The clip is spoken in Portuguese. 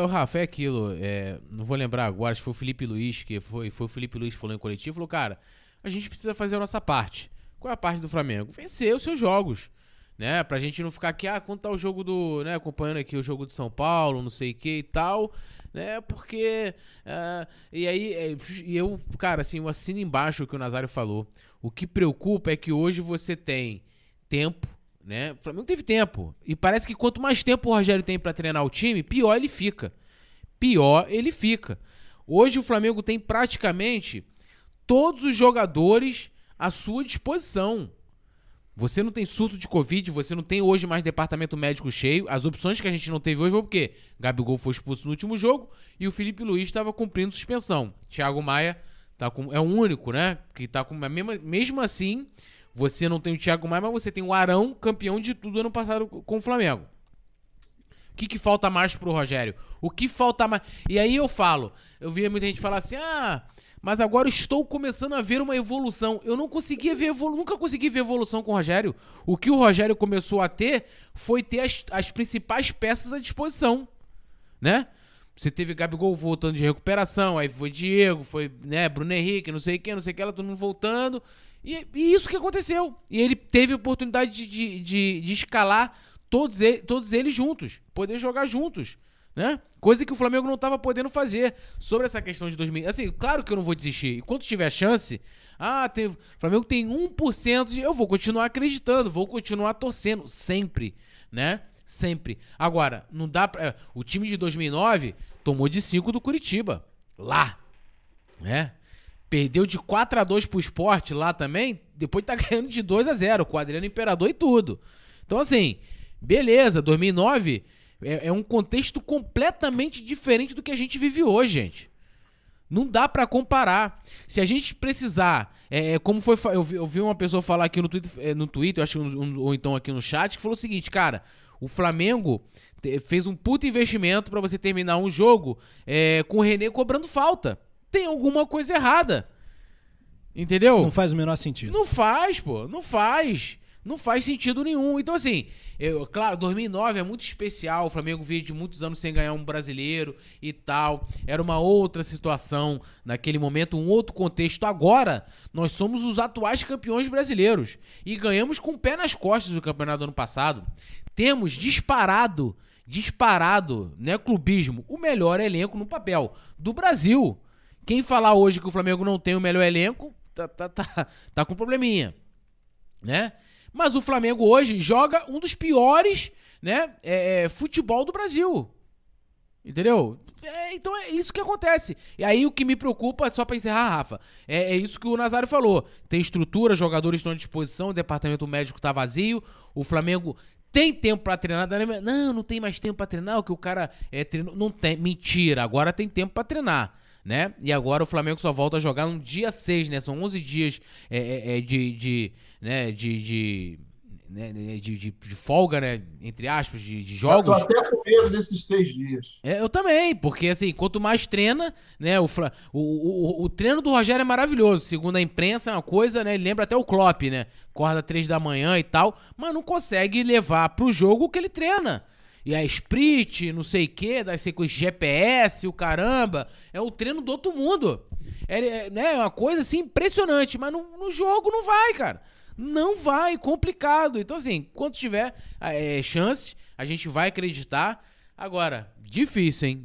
o Rafa, é aquilo. é, não vou lembrar agora, acho que foi o Felipe Luiz, que foi, foi o Felipe Luiz que falou em coletivo, falou, cara, a gente precisa fazer a nossa parte. Qual é a parte do Flamengo? Vencer os seus jogos. Né? Pra gente não ficar aqui, ah, quanto tá o jogo do. Né, acompanhando aqui o jogo do São Paulo, não sei o que e tal. Né? Porque. ah, e aí, é, e eu, cara, assim, eu assino embaixo o que o Nazário falou. O que preocupa é que hoje você tem tempo, né? O Flamengo teve tempo. E parece que quanto mais tempo o Rogério tem pra treinar o time, pior ele fica. Pior ele fica. Hoje o Flamengo tem praticamente todos os jogadores à sua disposição. Você não tem surto de Covid, você não tem hoje mais departamento médico cheio. As opções que a gente não teve hoje foi porque Gabigol foi expulso no último jogo e o Felipe Luiz estava cumprindo suspensão. Thiago Maia tá com, é o único, né? Que tá com. Mesmo assim, você não tem o Thiago Maia, mas você tem o Arão, campeão de tudo ano passado com o Flamengo. O que, que falta mais pro Rogério? O que falta mais. E aí eu falo, eu via muita gente falar assim: ah, mas agora estou começando a ver uma evolução. Eu não conseguia ver evolu nunca consegui ver evolução com o Rogério. O que o Rogério começou a ter foi ter as, as principais peças à disposição, né? Você teve Gabigol voltando de recuperação, aí foi Diego, foi né, Bruno Henrique, não sei quem, não sei o que, ela todo mundo voltando. E, e isso que aconteceu. E ele teve oportunidade de, de, de, de escalar todos, ele, todos eles juntos, poder jogar juntos, né? Coisa que o Flamengo não estava podendo fazer sobre essa questão de 2000. Assim, claro que eu não vou desistir. Enquanto tiver chance, ah, tem, o Flamengo tem 1% de. Eu vou continuar acreditando, vou continuar torcendo, sempre, né? Sempre. Agora, não dá pra. é, O time de 2009 tomou de 5 do Curitiba. Lá. Né? Perdeu de 4 a 2 pro esporte lá também. Depois tá ganhando de 2 a 0 com o Adriano Imperador e tudo. Então, assim, beleza, 2009 é, é um contexto completamente diferente do que a gente vive hoje, gente. Não dá pra comparar. Se a gente precisar, é, é, como foi, eu vi, eu vi uma pessoa falar aqui no Twitter, é, no Twitter, acho um- ou então aqui no chat, que falou o seguinte, cara, o Flamengo fez um puto investimento pra você terminar um jogo é, com o René cobrando falta. Tem alguma coisa errada. Entendeu? Não faz o menor sentido. Não faz, pô. Não faz. Não faz sentido nenhum. Então, assim, eu, claro, 2009 é muito especial. O Flamengo veio de muitos anos sem ganhar um brasileiro e tal. Era uma outra situação naquele momento, um outro contexto. Agora, nós somos os atuais campeões brasileiros e ganhamos com o pé nas costas do campeonato do ano passado. Temos disparado, disparado, né, clubismo, o melhor elenco no papel do Brasil. Quem falar hoje que o Flamengo não tem o melhor elenco, tá, tá, tá, tá com probleminha né? Mas o Flamengo hoje joga um dos piores, né, é, é, futebol do Brasil. Entendeu? É, então é isso que acontece. E aí o que me preocupa, só pra encerrar, Rafa, é, é isso que o Nazário falou. Tem estrutura, jogadores estão à disposição, o departamento médico tá vazio, o Flamengo tem tempo pra treinar. Não, não tem mais tempo pra treinar, o que o cara é treinou. Não tem. Mentira, agora tem tempo pra treinar. Né? E agora o Flamengo só volta a jogar no dia 6, né? São 11 dias é, é, é, de, de, né? de, de, né? de, de, de folga, né? Entre aspas, de, de Eu tô jogos. até com medo desses seis dias. É, eu também, porque assim, quanto mais treina, né, o, Fla- o, o, o, o treino do Rogério é maravilhoso, segundo a imprensa é uma coisa, né, ele lembra até o Klopp, né, acorda três da manhã e tal, mas não consegue levar pro jogo o que ele treina. E a Sprit, não sei o que, ser com GPS, o caramba, é o treino do outro mundo. É, é, né, é uma coisa assim impressionante, mas no, no jogo não vai, cara. Não vai, complicado. Então, assim, quando tiver é, chance, a gente vai acreditar. Agora, difícil, hein?